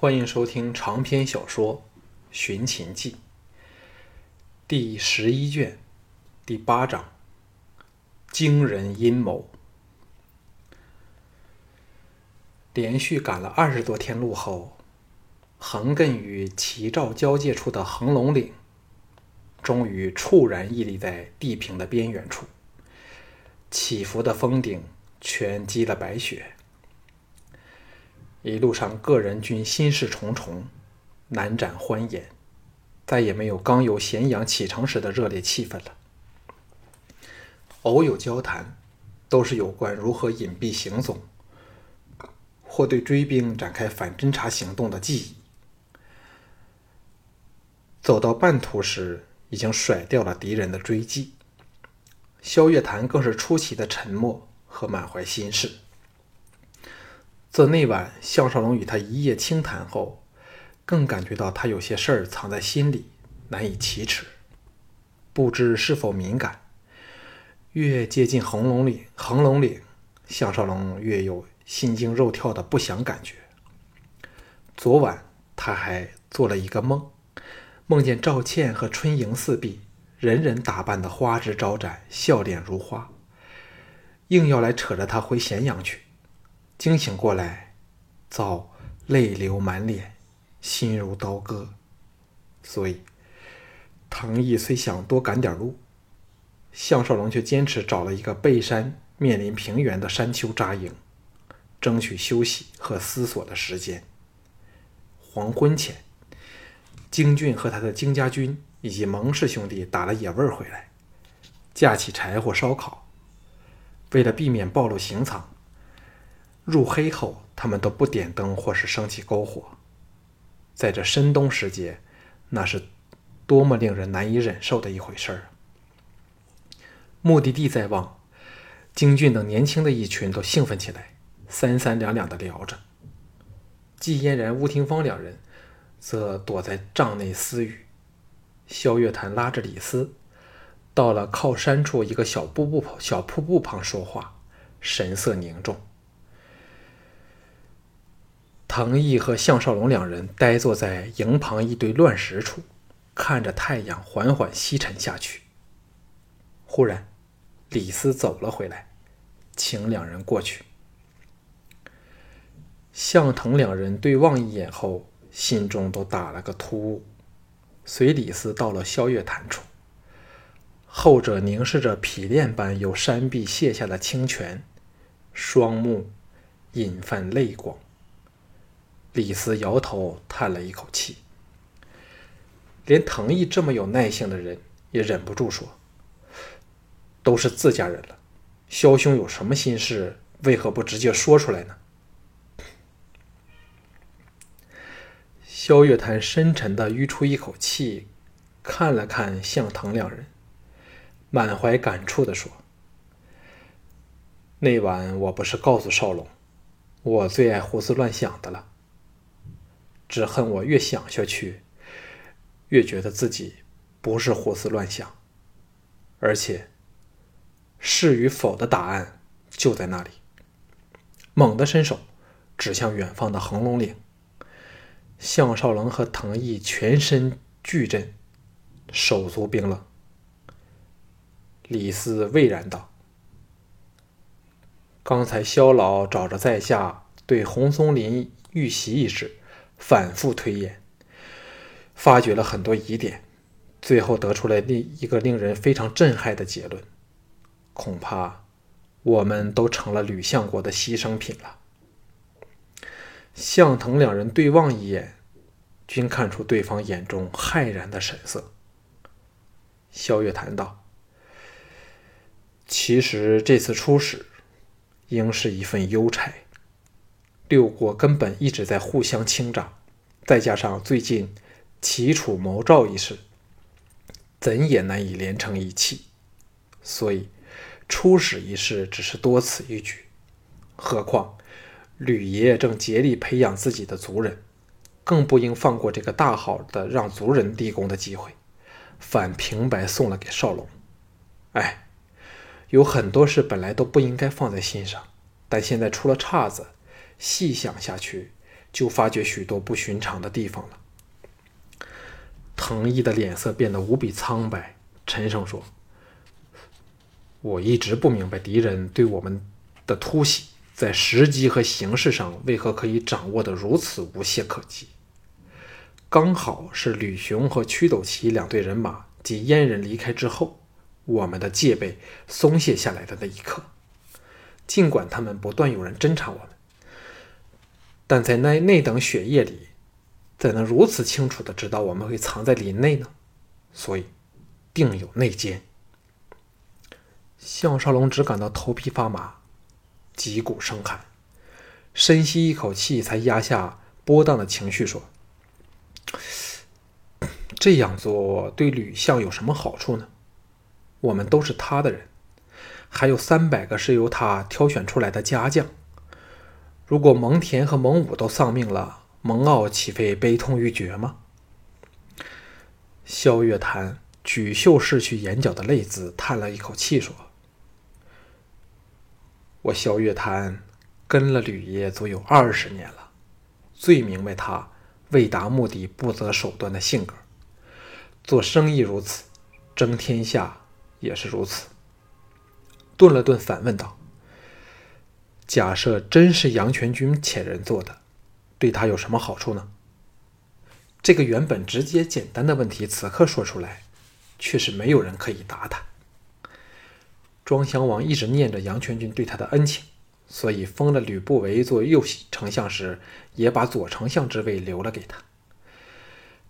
欢迎收听长篇小说《寻秦记》第十一卷第八章：惊人阴谋。连续赶了二十多天路后，横亘与齐赵交界处的横龙岭，终于猝然屹立在地平的边缘处。起伏的峰顶全积了白雪。一路上，个人均心事重重，难展欢颜，再也没有刚由咸阳启程时的热烈气氛了。偶有交谈，都是有关如何隐蔽行踪，或对追兵展开反侦察行动的记忆。走到半途时，已经甩掉了敌人的追击。萧月潭更是出奇的沉默和满怀心事。自那晚项少龙与他一夜轻谈后，更感觉到他有些事儿藏在心里，难以启齿。不知是否敏感，越接近横龙岭，横龙岭，项少龙越有心惊肉跳的不祥感觉。昨晚他还做了一个梦，梦见赵倩和春莹四婢，人人打扮的花枝招展，笑脸如花，硬要来扯着他回咸阳去。惊醒过来，早泪流满脸，心如刀割。所以，唐毅虽想多赶点路，项少龙却坚持找了一个背山、面临平原的山丘扎营，争取休息和思索的时间。黄昏前，京俊和他的京家军以及蒙氏兄弟打了野味回来，架起柴火烧烤。为了避免暴露行藏。入黑后，他们都不点灯或是升起篝火。在这深冬时节，那是多么令人难以忍受的一回事儿目的地在望，京俊等年轻的一群都兴奋起来，三三两两的聊着。季嫣然、吴廷芳两人则躲在帐内私语。萧月潭拉着李斯，到了靠山处一个小瀑布小瀑布旁说话，神色凝重。藤毅和项少龙两人呆坐在营旁一堆乱石处，看着太阳缓缓西沉下去。忽然，李斯走了回来，请两人过去。向腾两人对望一眼后，心中都打了个突兀，随李斯到了萧月潭处。后者凝视着匹练般由山壁泻下的清泉，双目隐泛泪光。李斯摇头叹了一口气，连藤毅这么有耐性的人也忍不住说：“都是自家人了，萧兄有什么心事，为何不直接说出来呢？”萧月潭深沉的吁出一口气，看了看向腾两人，满怀感触的说：“那晚我不是告诉少龙，我最爱胡思乱想的了。”只恨我越想下去，越觉得自己不是胡思乱想，而且是与否的答案就在那里。猛地伸手指向远方的横龙岭，项少龙和藤毅全身巨震，手足冰冷。李斯巍然道：“刚才萧老找着在下对红松林遇袭一事。”反复推演，发掘了很多疑点，最后得出来另一个令人非常震撼的结论：恐怕我们都成了吕相国的牺牲品了。向腾两人对望一眼，均看出对方眼中骇然的神色。萧月谈道：“其实这次出使，应是一份忧差。”六国根本一直在互相倾轧，再加上最近齐楚谋赵一事，怎也难以连成一气。所以出使一事只是多此一举。何况吕爷正竭力培养自己的族人，更不应放过这个大好的让族人立功的机会，反平白送了给少龙。哎，有很多事本来都不应该放在心上，但现在出了岔子。细想下去，就发觉许多不寻常的地方了。藤义的脸色变得无比苍白，沉声说：“我一直不明白敌人对我们的突袭，在时机和形势上为何可以掌握得如此无懈可击。刚好是吕雄和屈斗旗两队人马及燕人离开之后，我们的戒备松懈下来的那一刻。尽管他们不断有人侦察我们。”但在那那等雪夜里，怎能如此清楚的知道我们会藏在林内呢？所以，定有内奸。项少龙只感到头皮发麻，脊骨生寒，深吸一口气，才压下波荡的情绪，说：“这样做对吕相有什么好处呢？我们都是他的人，还有三百个是由他挑选出来的家将。”如果蒙恬和蒙武都丧命了，蒙骜岂非悲痛欲绝吗？萧月潭举袖拭去眼角的泪渍，叹了一口气说：“我萧月潭跟了吕爷足有二十年了，最明白他为达目的不择手段的性格。做生意如此，争天下也是如此。”顿了顿，反问道。假设真是杨全军遣人做的，对他有什么好处呢？这个原本直接简单的问题，此刻说出来，却是没有人可以答他。庄襄王一直念着杨全军对他的恩情，所以封了吕不韦做右丞相时，也把左丞相之位留了给他，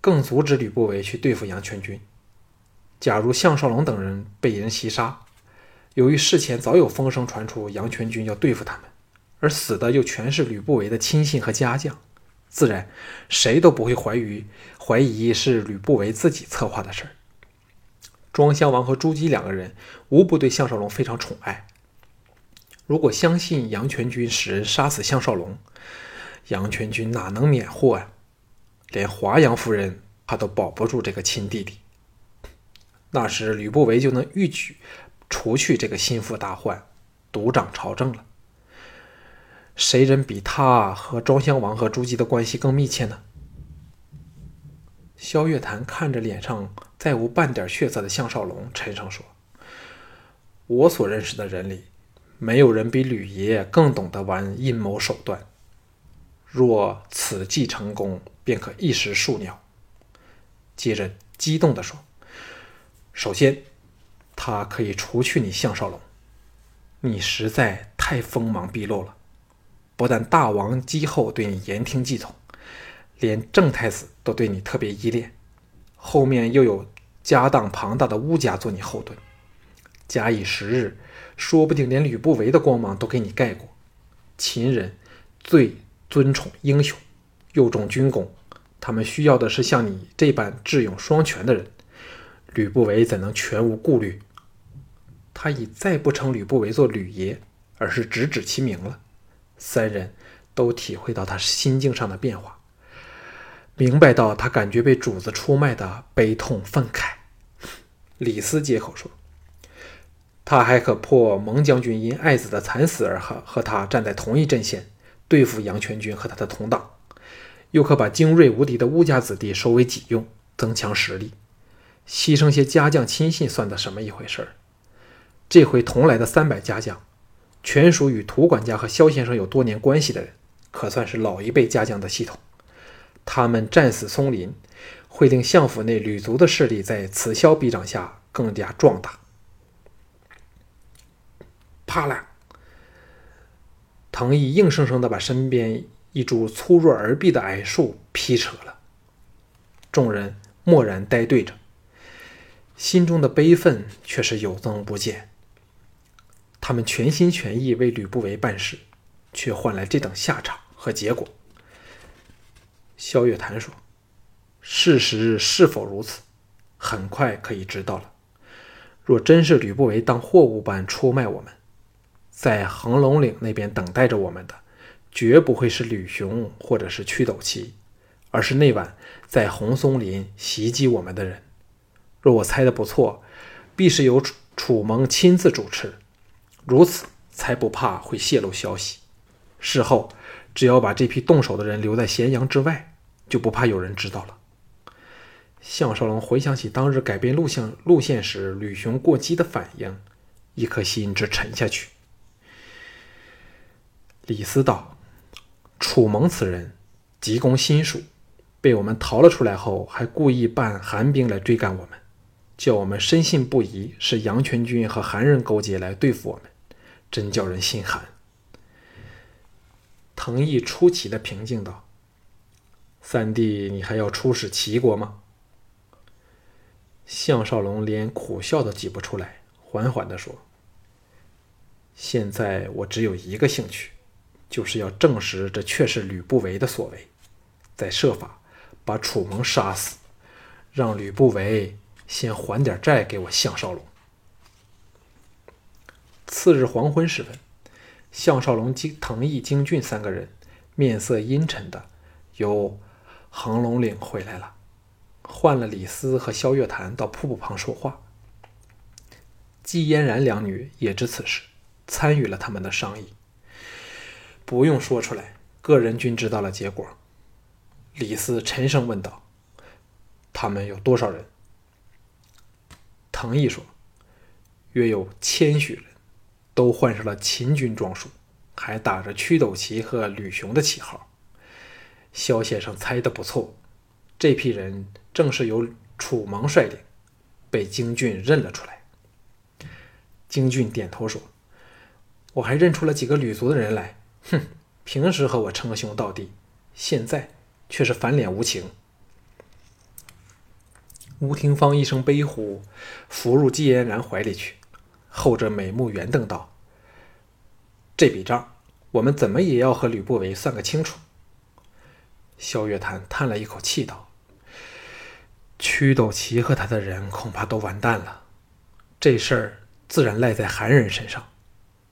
更阻止吕不韦去对付杨全军。假如项少龙等人被人袭杀，由于事前早有风声传出，杨全军要对付他们。而死的又全是吕不韦的亲信和家将，自然谁都不会怀疑怀疑是吕不韦自己策划的事儿。庄襄王和朱姬两个人无不对项少龙非常宠爱。如果相信杨全军使人杀死项少龙，杨全军哪能免祸啊？连华阳夫人他都保不住这个亲弟弟。那时吕不韦就能一举除去这个心腹大患，独掌朝政了。谁人比他和庄襄王和朱姬的关系更密切呢？萧月潭看着脸上再无半点血色的项少龙，沉声说：“我所认识的人里，没有人比吕爷更懂得玩阴谋手段。若此计成功，便可一时数鸟。”接着激动地说：“首先，他可以除去你项少龙，你实在太锋芒毕露了。”不但大王姬后对你言听计从，连郑太子都对你特别依恋，后面又有家当庞大的乌家做你后盾，假以时日，说不定连吕不韦的光芒都给你盖过。秦人最尊崇英雄，又重军功，他们需要的是像你这般智勇双全的人。吕不韦怎能全无顾虑？他已再不称吕不韦做吕爷，而是直指其名了。三人都体会到他心境上的变化，明白到他感觉被主子出卖的悲痛愤慨。李斯接口说：“他还可破蒙将军因爱子的惨死而和和他站在同一阵线，对付杨全军和他的同党，又可把精锐无敌的乌家子弟收为己用，增强实力。牺牲些家将亲信，算得什么一回事儿？这回同来的三百家将。”全属与涂管家和萧先生有多年关系的人，可算是老一辈家将的系统。他们战死松林，会令相府内吕族的势力在此消彼长下更加壮大。啪啦！藤义硬生生的把身边一株粗弱而臂的矮树劈扯了。众人默然呆对着，心中的悲愤却是有增无减。他们全心全意为吕不韦办事，却换来这等下场和结果。萧月潭说：“事实是否如此，很快可以知道了。若真是吕不韦当货物般出卖我们，在横龙岭那边等待着我们的，绝不会是吕雄或者是屈斗旗，而是那晚在红松林袭击我们的人。若我猜的不错，必是由楚楚蒙亲自主持。”如此才不怕会泄露消息。事后只要把这批动手的人留在咸阳之外，就不怕有人知道了。项少龙回想起当日改变路线路线时吕雄过激的反应，一颗心直沉下去。李斯道：“楚蒙此人急攻新蜀，被我们逃了出来后，还故意扮寒兵来追赶我们，叫我们深信不疑是杨全军和韩人勾结来对付我们，真叫人心寒。”藤毅出奇的平静道：“三弟，你还要出使齐国吗？”项少龙连苦笑都挤不出来，缓缓地说：“现在我只有一个兴趣，就是要证实这确是吕不韦的所为，再设法把楚蒙杀死，让吕不韦先还点债给我项少龙。”次日黄昏时分，项少龙、京藤毅、京俊三个人面色阴沉的由横龙岭回来了。换了李斯和萧月潭到瀑布旁说话，季嫣然两女也知此事，参与了他们的商议。不用说出来，个人均知道了结果。李斯沉声问道：“他们有多少人？”藤毅说：“约有千许人，都换上了秦军装束，还打着驱斗旗和吕雄的旗号。”萧先生猜的不错，这批人。正是由楚蒙率领，被京俊认了出来。京俊点头说：“我还认出了几个吕族的人来。哼，平时和我称兄道弟，现在却是翻脸无情。”吴廷芳一声悲呼，伏入季嫣然怀里去。后者美目圆瞪道：“这笔账，我们怎么也要和吕不韦算个清楚。”萧月潭叹了一口气道。屈斗旗和他的人恐怕都完蛋了，这事儿自然赖在韩人身上，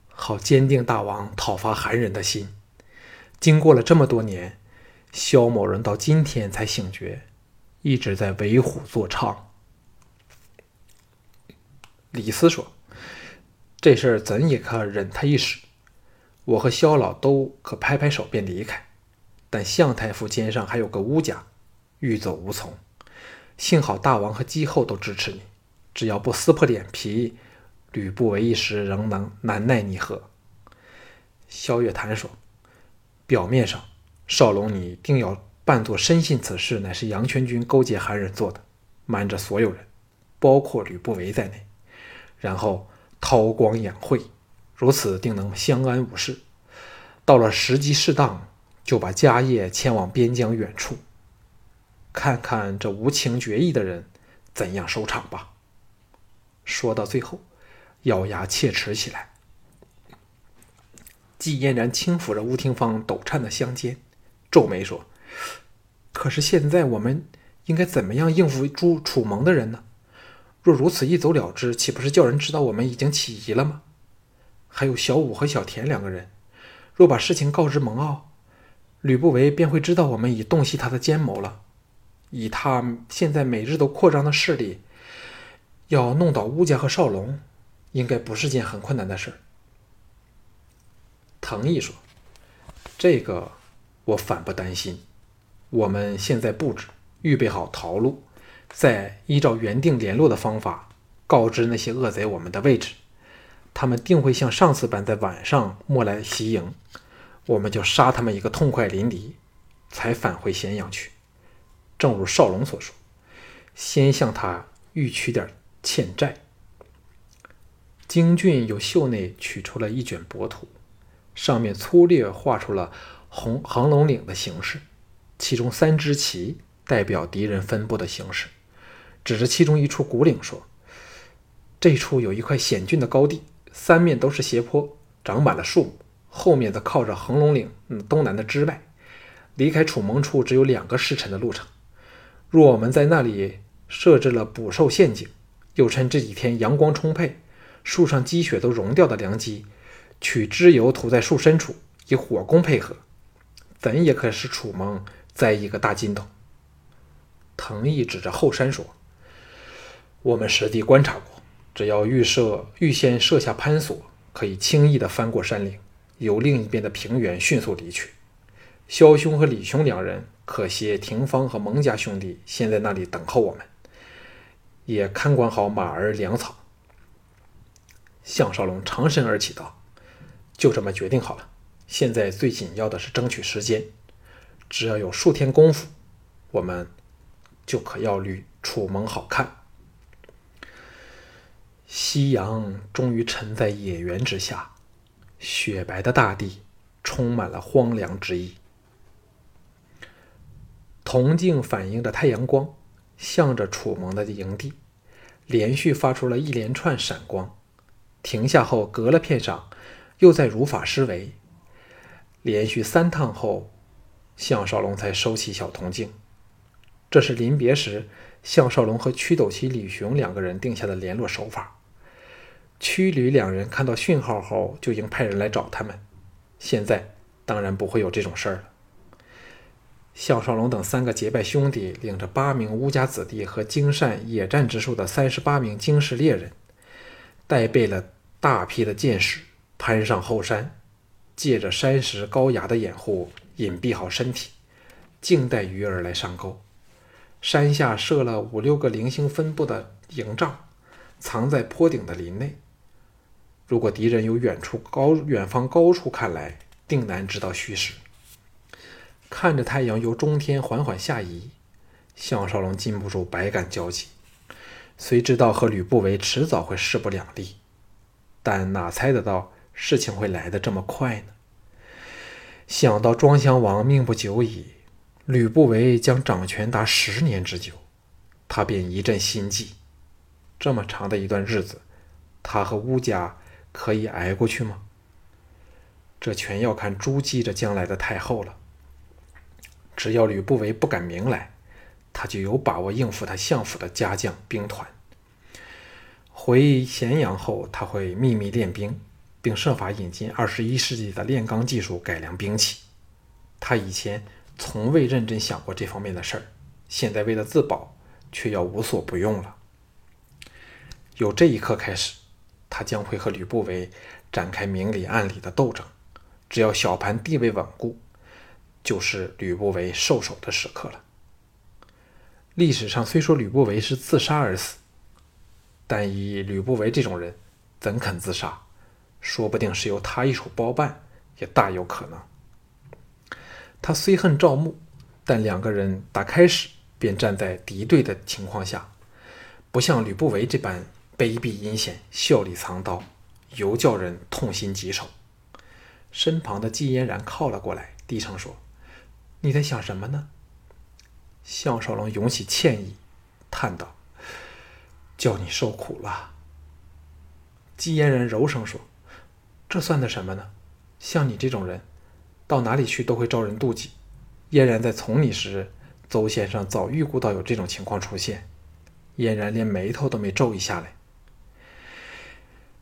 好坚定大王讨伐韩人的心。经过了这么多年，萧某人到今天才醒觉，一直在为虎作伥。李斯说：“这事儿怎也可忍他一时？我和萧老都可拍拍手便离开，但向太傅肩上还有个乌甲，欲走无从。”幸好大王和姬后都支持你，只要不撕破脸皮，吕不韦一时仍能难奈你何。萧月潭说：“表面上，少龙你定要扮作深信此事乃是杨全军勾结韩人做的，瞒着所有人，包括吕不韦在内，然后韬光养晦，如此定能相安无事。到了时机适当，就把家业迁往边疆远处。”看看这无情绝义的人怎样收场吧。说到最后，咬牙切齿起来。季嫣然轻抚着吴廷芳抖颤的香肩，皱眉说：“可是现在我们应该怎么样应付朱楚蒙的人呢？若如此一走了之，岂不是叫人知道我们已经起疑了吗？还有小武和小田两个人，若把事情告知蒙骜，吕不韦便会知道我们已洞悉他的奸谋了。”以他现在每日都扩张的势力，要弄倒乌家和少龙，应该不是件很困难的事儿。藤毅说：“这个我反不担心。我们现在布置，预备好逃路，再依照原定联络的方法告知那些恶贼我们的位置，他们定会像上次般在晚上莫来袭营，我们就杀他们一个痛快淋漓，才返回咸阳去。”正如少龙所说，先向他预取点欠债。京俊由袖内取出了一卷帛图，上面粗略画出了红横龙岭的形势，其中三支旗代表敌人分布的形势。指着其中一处古岭说：“这处有一块险峻的高地，三面都是斜坡，长满了树木，后面则靠着横龙岭东南的支脉，离开楚蒙处只有两个时辰的路程。”若我们在那里设置了捕兽陷阱，又趁这几天阳光充沛、树上积雪都融掉的良机，取脂油涂在树深处，以火攻配合，怎也可使楚蒙栽一个大筋头。藤毅指着后山说：“我们实地观察过，只要预设预先设下攀索，可以轻易地翻过山岭，由另一边的平原迅速离去。萧兄和李兄两人可携廷芳和蒙家兄弟先在那里等候我们，也看管好马儿粮草。”项少龙长身而起道：“就这么决定好了。现在最紧要的是争取时间，只要有数天功夫，我们就可要履楚盟好看。”夕阳终于沉在野原之下，雪白的大地充满了荒凉之意。铜镜反映着太阳光，向着楚蒙的营地，连续发出了一连串闪光。停下后，隔了片晌，又在如法施为。连续三趟后，项少龙才收起小铜镜。这是临别时，项少龙和屈斗奇、李雄两个人定下的联络手法。屈吕两人看到讯号后，就已经派人来找他们。现在当然不会有这种事儿了。项少龙等三个结拜兄弟，领着八名乌家子弟和精善野战之术的三十八名精士猎人，带备了大批的箭矢，攀上后山，借着山石高崖的掩护，隐蔽好身体，静待鱼儿来上钩。山下设了五六个零星分布的营帐，藏在坡顶的林内。如果敌人由远处高远方高处看来，定难知道虚实。看着太阳由中天缓缓下移，项少龙禁不住百感交集。虽知道和吕不韦迟早会势不两立，但哪猜得到事情会来得这么快呢？想到庄襄王命不久矣，吕不韦将掌权达十年之久，他便一阵心悸。这么长的一段日子，他和乌家。可以挨过去吗？这全要看朱姬这将来的太后了。只要吕不韦不敢明来，他就有把握应付他相府的家将兵团。回咸阳后，他会秘密练兵，并设法引进二十一世纪的炼钢技术，改良兵器。他以前从未认真想过这方面的事儿，现在为了自保，却要无所不用了。由这一刻开始。他将会和吕不韦展开明里暗里的斗争，只要小盘地位稳固，就是吕不韦受首的时刻了。历史上虽说吕不韦是自杀而死，但以吕不韦这种人，怎肯自杀？说不定是由他一手包办，也大有可能。他虽恨赵牧，但两个人打开始便站在敌对的情况下，不像吕不韦这般。卑鄙阴险，笑里藏刀，尤叫人痛心疾首。身旁的季嫣然靠了过来，低声说：“你在想什么呢？”项少龙涌起歉意，叹道：“叫你受苦了。”季嫣然柔声说：“这算得什么呢？像你这种人，到哪里去都会招人妒忌。嫣然在从你时，邹先生早预估到有这种情况出现。”嫣然连眉头都没皱一下来。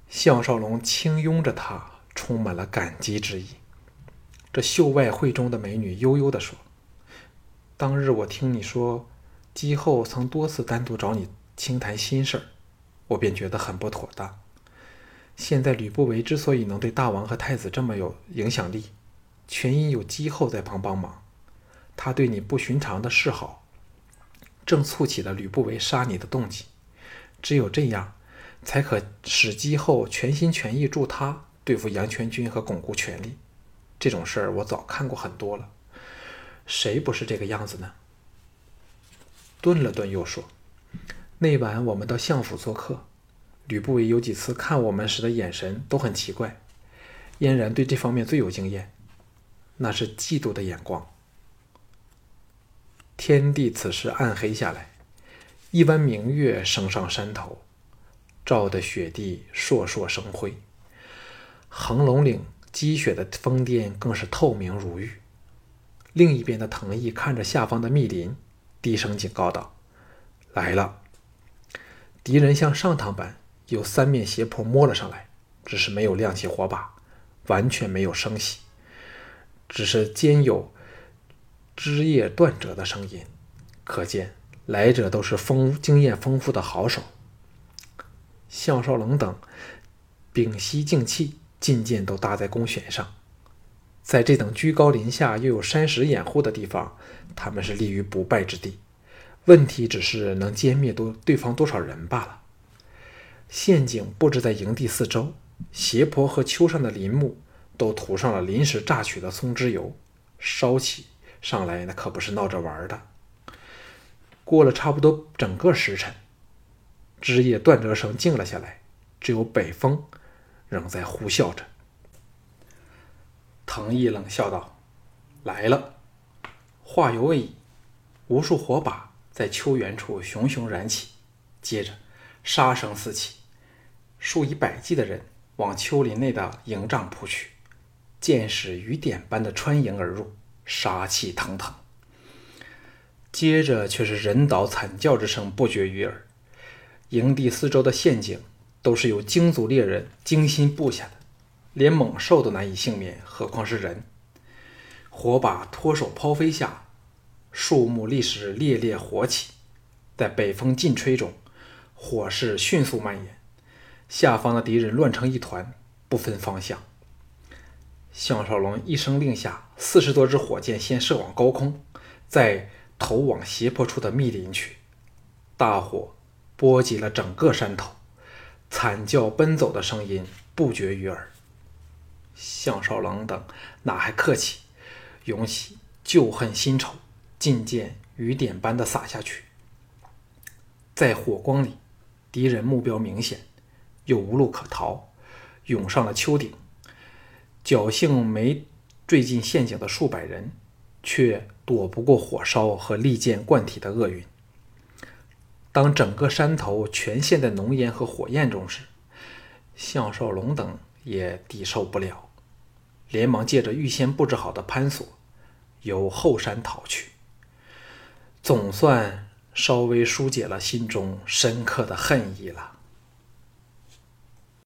项少龙轻拥着她，充满了感激之意。这秀外慧中的美女悠悠地说：“当日我听你说，姬后曾多次单独找你倾谈心事儿，我便觉得很不妥当。现在吕不韦之所以能对大王和太子这么有影响力，全因有姬后在旁帮忙。他对你不寻常的示好，正促起了吕不韦杀你的动机。只有这样。”才可使姬后全心全意助他对付杨全军和巩固权力。这种事儿我早看过很多了，谁不是这个样子呢？顿了顿，又说：“那晚我们到相府做客，吕不韦有几次看我们时的眼神都很奇怪。嫣然对这方面最有经验，那是嫉妒的眼光。”天地此时暗黑下来，一弯明月升上山头。照得雪地烁烁生辉，横龙岭积雪的峰巅更是透明如玉。另一边的藤毅看着下方的密林，低声警告道：“来了！”敌人像上堂般有三面斜坡摸了上来，只是没有亮起火把，完全没有声息，只是间有枝叶断折的声音，可见来者都是丰经验丰富的好手。项少龙等屏息静气，进箭都搭在弓弦上，在这等居高临下又有山石掩护的地方，他们是立于不败之地。问题只是能歼灭多对方多少人罢了。陷阱布置在营地四周，斜坡和丘上的林木都涂上了临时榨取的松脂油，烧起上来那可不是闹着玩的。过了差不多整个时辰，枝叶断折声静了下来，只有北风仍在呼啸着。藤毅冷笑道：“来了。”话犹未已，无数火把在秋园处熊熊燃起，接着杀声四起，数以百计的人往丘林内的营帐扑去，箭矢雨点般的穿营而入，杀气腾腾。接着却是人倒惨叫之声不绝于耳。营地四周的陷阱都是由精族猎人精心布下的，连猛兽都难以幸免，何况是人？火把脱手抛飞下，树木立时烈烈火起，在北风劲吹中，火势迅速蔓延，下方的敌人乱成一团，不分方向。项少龙一声令下，四十多支火箭先射往高空，再投往斜坡处的密林去，大火。波及了整个山头，惨叫奔走的声音不绝于耳。项少龙等哪还客气，涌起旧恨新仇，尽见雨点般的洒下去。在火光里，敌人目标明显，又无路可逃，涌上了丘顶。侥幸没坠进陷阱的数百人，却躲不过火烧和利剑贯体的厄运。当整个山头全陷在浓烟和火焰中时，项少龙等也抵受不了，连忙借着预先布置好的攀索，由后山逃去。总算稍微疏解了心中深刻的恨意了。